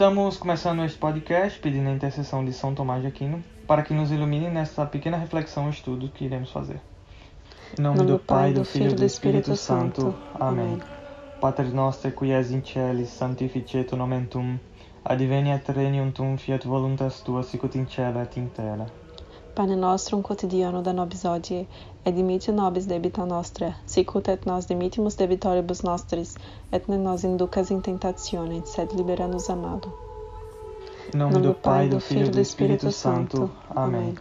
Estamos começando este podcast pedindo a intercessão de São Tomás de Aquino para que nos ilumine nessa pequena reflexão e estudo que iremos fazer. Em nome, do Pai, do Filho e do Espírito Santo. Amém. Pater noster qui es in celis sanctificetur nomen tuum, adveniat regnum tuum, fiat voluntas tua sicut in cielo et in terra. Pane nostrum quotidiano da nobis hodie, et dimitte nobis debita nostra, sicut et nos dimittimus debitoribus nostris, et ne nos inducas in tentationem, sed libera nos amado. Em nome do Pai, do Filho e do Espírito Santo. Amém.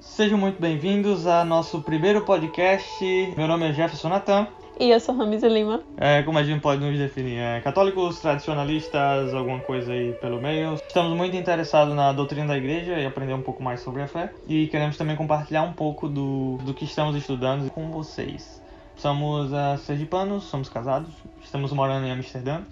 Sejam muito bem-vindos a nosso primeiro podcast. Meu nome é Jefferson Natan. E eu sou Ramisa Lima. É, como a gente pode nos definir? É, católicos, tradicionalistas, alguma coisa aí pelo meio. Estamos muito interessados na doutrina da igreja e aprender um pouco mais sobre a fé. E queremos também compartilhar um pouco do, do que estamos estudando com vocês. Somos uh, sergipanos, somos casados, estamos morando em Amsterdã,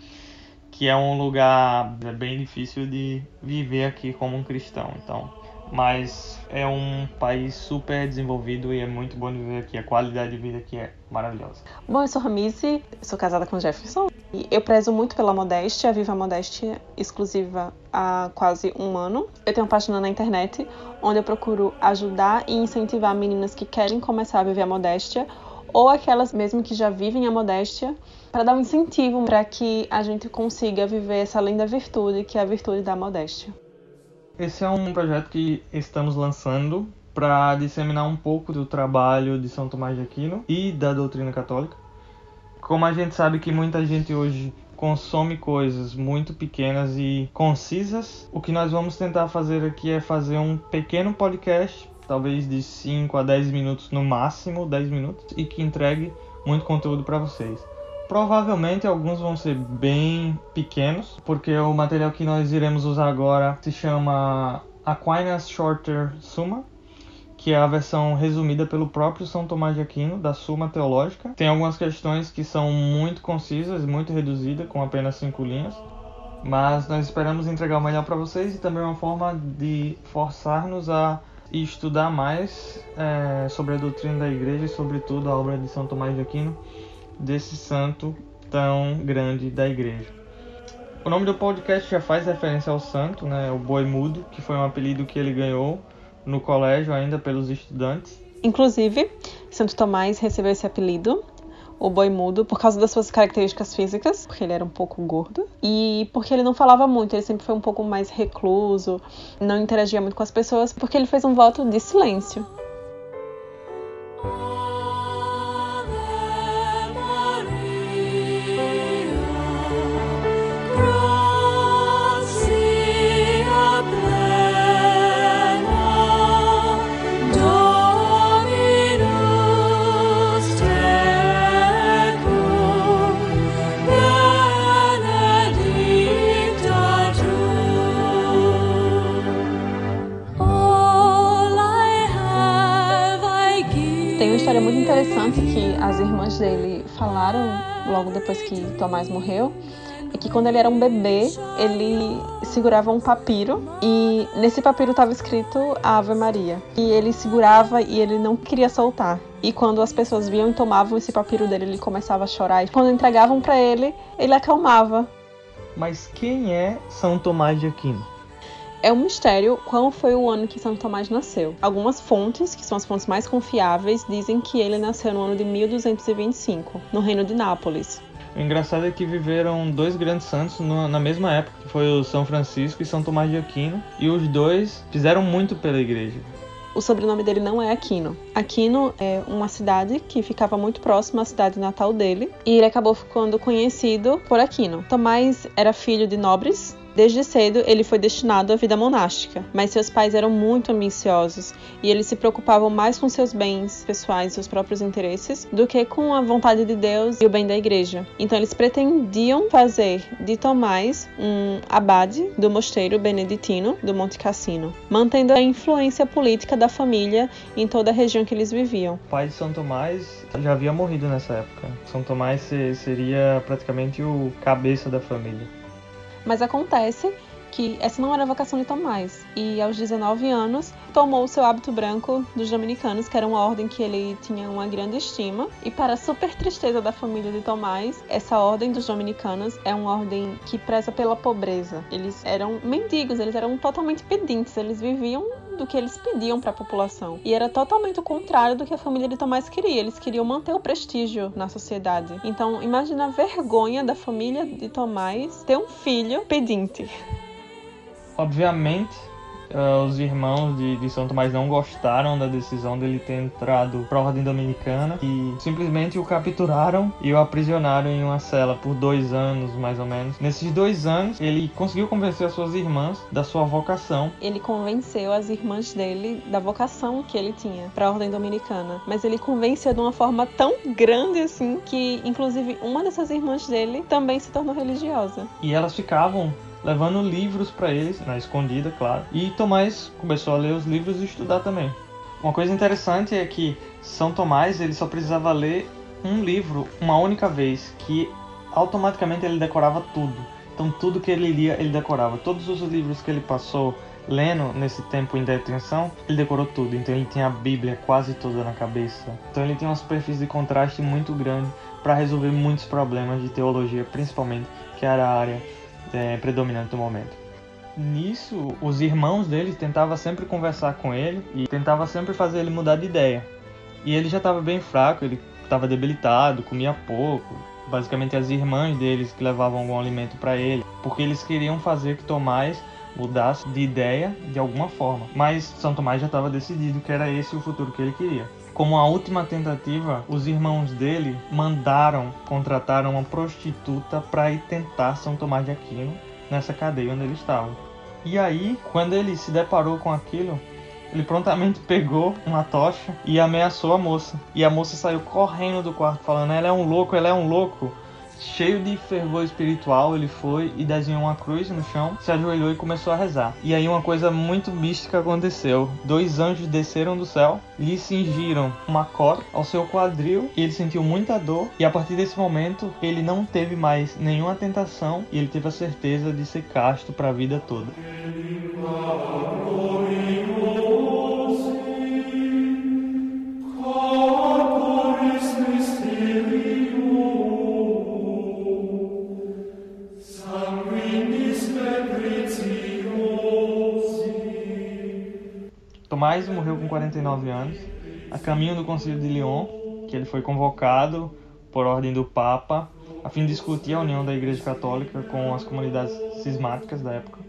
que é um lugar bem difícil de viver aqui como um cristão. Então, mas é um país super desenvolvido e é muito bom viver aqui. A qualidade de vida aqui é maravilhosa. Bom, eu sou Ramise, sou casada com Jefferson e eu prezo muito pela modéstia, vivo a modéstia exclusiva há quase um ano. Eu tenho uma página na internet onde eu procuro ajudar e incentivar meninas que querem começar a viver a modéstia ou aquelas mesmo que já vivem a modéstia para dar um incentivo para que a gente consiga viver essa linda virtude que é a virtude da modéstia. Esse é um projeto que estamos lançando para disseminar um pouco do trabalho de São Tomás de Aquino e da doutrina católica. Como a gente sabe que muita gente hoje consome coisas muito pequenas e concisas, o que nós vamos tentar fazer aqui é fazer um pequeno podcast, talvez de 5 a 10 minutos no máximo, 10 minutos, e que entregue muito conteúdo para vocês. Provavelmente alguns vão ser bem pequenos, porque o material que nós iremos usar agora se chama Aquinas Shorter Summa, que é a versão resumida pelo próprio São Tomás de Aquino da Suma Teológica. Tem algumas questões que são muito concisas, muito reduzidas, com apenas cinco linhas. Mas nós esperamos entregar o melhor para vocês e também uma forma de forçar-nos a estudar mais é, sobre a doutrina da igreja e, sobretudo, a obra de São Tomás de Aquino desse santo tão grande da igreja. O nome do podcast já faz referência ao santo, né, o boi mudo, que foi um apelido que ele ganhou no colégio ainda pelos estudantes. Inclusive, Santo Tomás recebeu esse apelido, o boi mudo, por causa das suas características físicas, porque ele era um pouco gordo, e porque ele não falava muito, ele sempre foi um pouco mais recluso, não interagia muito com as pessoas, porque ele fez um voto de silêncio. Interessante que as irmãs dele falaram logo depois que Tomás morreu é que quando ele era um bebê, ele segurava um papiro e nesse papiro estava escrito Ave Maria. E ele segurava e ele não queria soltar. E quando as pessoas viam e tomavam esse papiro dele, ele começava a chorar. E quando entregavam para ele, ele acalmava. Mas quem é São Tomás de Aquino? É um mistério qual foi o ano que São Tomás nasceu. Algumas fontes, que são as fontes mais confiáveis, dizem que ele nasceu no ano de 1225, no reino de Nápoles. O engraçado é que viveram dois grandes santos na mesma época, que foi o São Francisco e São Tomás de Aquino, e os dois fizeram muito pela igreja. O sobrenome dele não é Aquino. Aquino é uma cidade que ficava muito próxima à cidade natal dele, e ele acabou ficando conhecido por Aquino. Tomás era filho de nobres Desde cedo, ele foi destinado à vida monástica, mas seus pais eram muito ambiciosos e eles se preocupavam mais com seus bens pessoais, seus próprios interesses, do que com a vontade de Deus e o bem da igreja. Então, eles pretendiam fazer de Tomás um abade do mosteiro beneditino do Monte Cassino, mantendo a influência política da família em toda a região que eles viviam. O pai de São Tomás já havia morrido nessa época. São Tomás seria praticamente o cabeça da família. Mas acontece que essa não era a vocação de Tomás. E aos 19 anos, tomou o seu hábito branco dos dominicanos, que era uma ordem que ele tinha uma grande estima. E para a super tristeza da família de Tomás, essa ordem dos dominicanos é uma ordem que preza pela pobreza. Eles eram mendigos, eles eram totalmente pedintes, eles viviam do que eles pediam para a população. E era totalmente o contrário do que a família de Tomás queria. Eles queriam manter o prestígio na sociedade. Então, imagina a vergonha da família de Tomás ter um filho pedinte. Obviamente, Uh, os irmãos de, de, São Tomás não gostaram da decisão dele ter entrado para a ordem dominicana e simplesmente o capturaram e o aprisionaram em uma cela por dois anos, mais ou menos. Nesses dois anos, ele conseguiu convencer as suas irmãs da sua vocação. Ele convenceu as irmãs dele da vocação que ele tinha para a ordem dominicana, mas ele convenceu de uma forma tão grande assim que, inclusive, uma dessas irmãs dele também se tornou religiosa. E elas ficavam levando livros para eles, na escondida, claro. E Tomás começou a ler os livros e estudar também. Uma coisa interessante é que São Tomás ele só precisava ler um livro uma única vez, que automaticamente ele decorava tudo. Então tudo que ele lia ele decorava. Todos os livros que ele passou lendo nesse tempo em detenção, ele decorou tudo. Então ele tinha a Bíblia quase toda na cabeça. Então ele tinha uma superfície de contraste muito grande para resolver muitos problemas de teologia, principalmente, que era a área é, predominante no momento. Nisso, os irmãos dele tentavam sempre conversar com ele e tentavam sempre fazer ele mudar de ideia. E ele já estava bem fraco, ele estava debilitado, comia pouco. Basicamente, as irmãs deles que levavam algum alimento para ele, porque eles queriam fazer que Tomás mudasse de ideia de alguma forma. Mas São Tomás já estava decidido que era esse o futuro que ele queria. Como a última tentativa, os irmãos dele mandaram contratar uma prostituta para ir tentar São Tomás de Aquino nessa cadeia onde ele estava. E aí, quando ele se deparou com aquilo, ele prontamente pegou uma tocha e ameaçou a moça. E a moça saiu correndo do quarto falando: "Ela é um louco, ela é um louco" cheio de fervor espiritual, ele foi e desenhou uma cruz no chão, se ajoelhou e começou a rezar. E aí uma coisa muito mística aconteceu. Dois anjos desceram do céu, lhe cingiram uma corda ao seu quadril e ele sentiu muita dor. E a partir desse momento, ele não teve mais nenhuma tentação e ele teve a certeza de ser casto para a vida toda. 49 anos, a caminho do Concílio de Lyon, que ele foi convocado por ordem do Papa a fim de discutir a união da Igreja Católica com as comunidades cismáticas da época.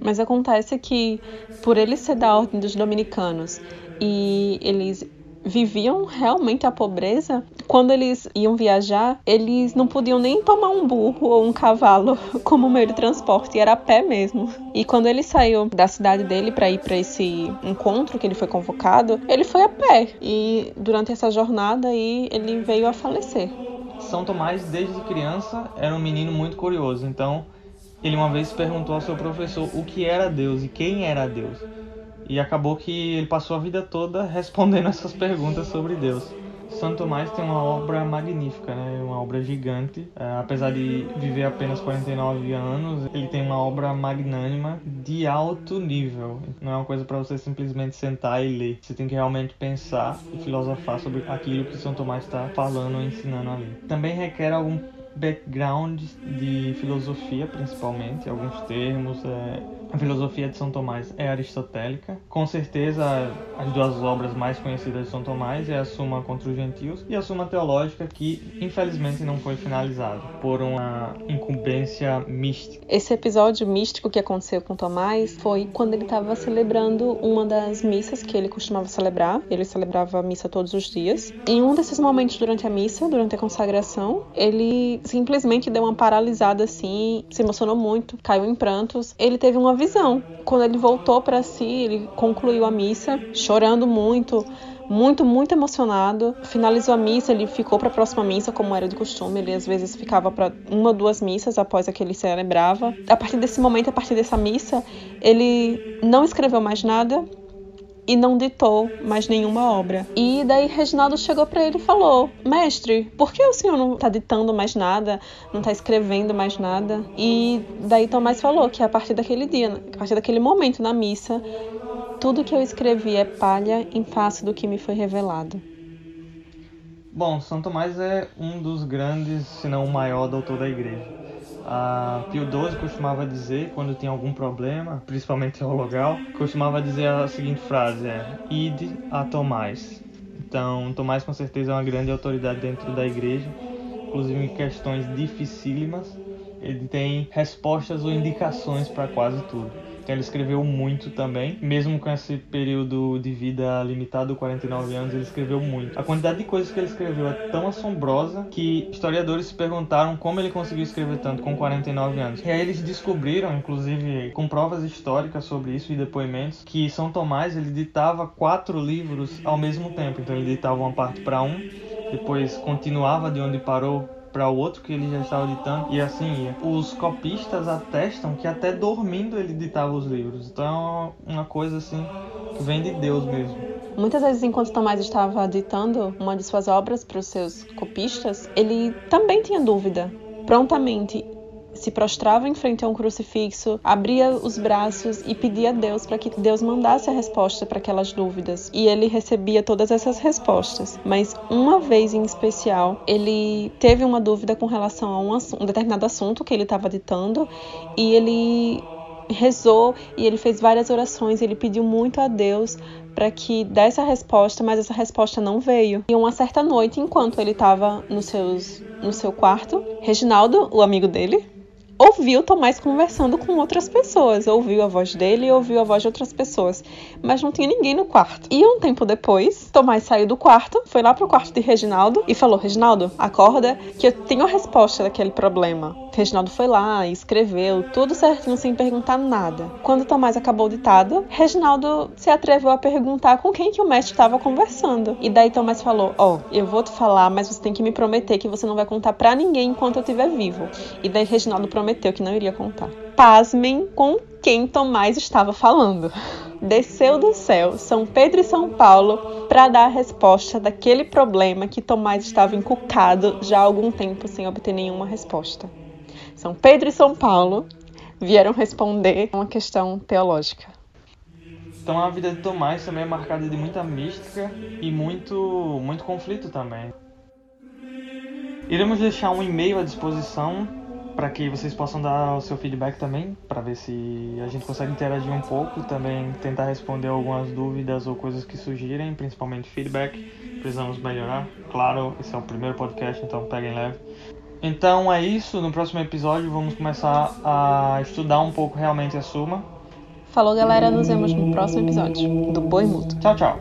Mas acontece que, por ele ser da ordem dos dominicanos e eles viviam realmente a pobreza, quando eles iam viajar, eles não podiam nem tomar um burro ou um cavalo como meio de transporte, era a pé mesmo. E quando ele saiu da cidade dele para ir para esse encontro que ele foi convocado, ele foi a pé. E durante essa jornada aí ele veio a falecer. São Tomás, desde criança, era um menino muito curioso, então ele uma vez perguntou ao seu professor o que era Deus e quem era Deus. E acabou que ele passou a vida toda respondendo essas perguntas sobre Deus. Santo Tomás tem uma obra magnífica, né? uma obra gigante. É, apesar de viver apenas 49 anos, ele tem uma obra magnânima de alto nível. Não é uma coisa para você simplesmente sentar e ler. Você tem que realmente pensar e filosofar sobre aquilo que São Tomás está falando ou ensinando ali. Também requer algum background de filosofia, principalmente, alguns termos. É, a filosofia de São Tomás é aristotélica. Com certeza, as duas obras mais conhecidas de São Tomás é a Suma contra os Gentios e a Suma Teológica, que infelizmente não foi finalizada por uma incumbência mística. Esse episódio místico que aconteceu com Tomás foi quando ele estava celebrando uma das missas que ele costumava celebrar. Ele celebrava a missa todos os dias. Em um desses momentos durante a missa, durante a consagração, ele simplesmente deu uma paralisada assim, se emocionou muito, caiu em prantos. Ele teve uma visão. Quando ele voltou para si, ele concluiu a missa, chorando muito, muito, muito emocionado. Finalizou a missa, ele ficou para a próxima missa, como era de costume. Ele às vezes ficava para uma ou duas missas após a que ele celebrava. A partir desse momento, a partir dessa missa, ele não escreveu mais nada. E não ditou mais nenhuma obra. E daí Reginaldo chegou para ele e falou: Mestre, por que o senhor não está ditando mais nada, não está escrevendo mais nada? E daí Tomás falou que a partir daquele dia, a partir daquele momento na missa, tudo que eu escrevi é palha em face do que me foi revelado. Bom, São Tomás é um dos grandes, se não o maior doutor da igreja. A Pio XII costumava dizer, quando tinha algum problema, principalmente teologal, costumava dizer a seguinte frase, é Ide a Tomás. Então, Tomás com certeza é uma grande autoridade dentro da igreja, inclusive em questões dificílimas. Ele tem respostas ou indicações para quase tudo. Então ele escreveu muito também, mesmo com esse período de vida limitado, 49 anos, ele escreveu muito. A quantidade de coisas que ele escreveu é tão assombrosa que historiadores se perguntaram como ele conseguiu escrever tanto com 49 anos. E aí eles descobriram, inclusive com provas históricas sobre isso e depoimentos, que São Tomás ele ditava quatro livros ao mesmo tempo. Então ele ditava uma parte para um, depois continuava de onde parou para o outro que ele já estava ditando e assim ia. Os copistas atestam que até dormindo ele ditava os livros. Então é uma coisa assim que vem de Deus mesmo. Muitas vezes, enquanto Tomás estava ditando uma de suas obras para os seus copistas, ele também tinha dúvida. Prontamente se prostrava em frente a um crucifixo, abria os braços e pedia a Deus para que Deus mandasse a resposta para aquelas dúvidas. E ele recebia todas essas respostas. Mas uma vez em especial, ele teve uma dúvida com relação a um, um determinado assunto que ele estava ditando e ele rezou e ele fez várias orações, ele pediu muito a Deus para que desse a resposta, mas essa resposta não veio. E uma certa noite, enquanto ele estava no, no seu quarto, Reginaldo, o amigo dele, o ouviu Tomás conversando com outras pessoas, ouviu a voz dele e ouviu a voz de outras pessoas, mas não tinha ninguém no quarto. E um tempo depois, Tomás saiu do quarto, foi lá pro quarto de Reginaldo e falou: Reginaldo, acorda que eu tenho a resposta daquele problema. Reginaldo foi lá e escreveu tudo certinho sem perguntar nada. Quando Tomás acabou o ditado, Reginaldo se atreveu a perguntar com quem que o mestre estava conversando. E daí Tomás falou: Ó, oh, eu vou te falar, mas você tem que me prometer que você não vai contar para ninguém enquanto eu estiver vivo. E daí Reginaldo prometeu que não iria contar. Pasmem com quem Tomás estava falando. Desceu do céu São Pedro e São Paulo para dar a resposta daquele problema que Tomás estava encucado já há algum tempo sem obter nenhuma resposta. São Pedro e São Paulo vieram responder uma questão teológica. Então a vida de Tomás também é marcada de muita mística e muito, muito conflito também. Iremos deixar um e-mail à disposição para que vocês possam dar o seu feedback também, para ver se a gente consegue interagir um pouco, também tentar responder algumas dúvidas ou coisas que surgirem, principalmente feedback. Precisamos melhorar. Claro, esse é o primeiro podcast, então peguem leve. Então é isso. No próximo episódio vamos começar a estudar um pouco realmente a Suma. Falou, galera. Nos vemos no próximo episódio do Boi Mútuo. Tchau, tchau.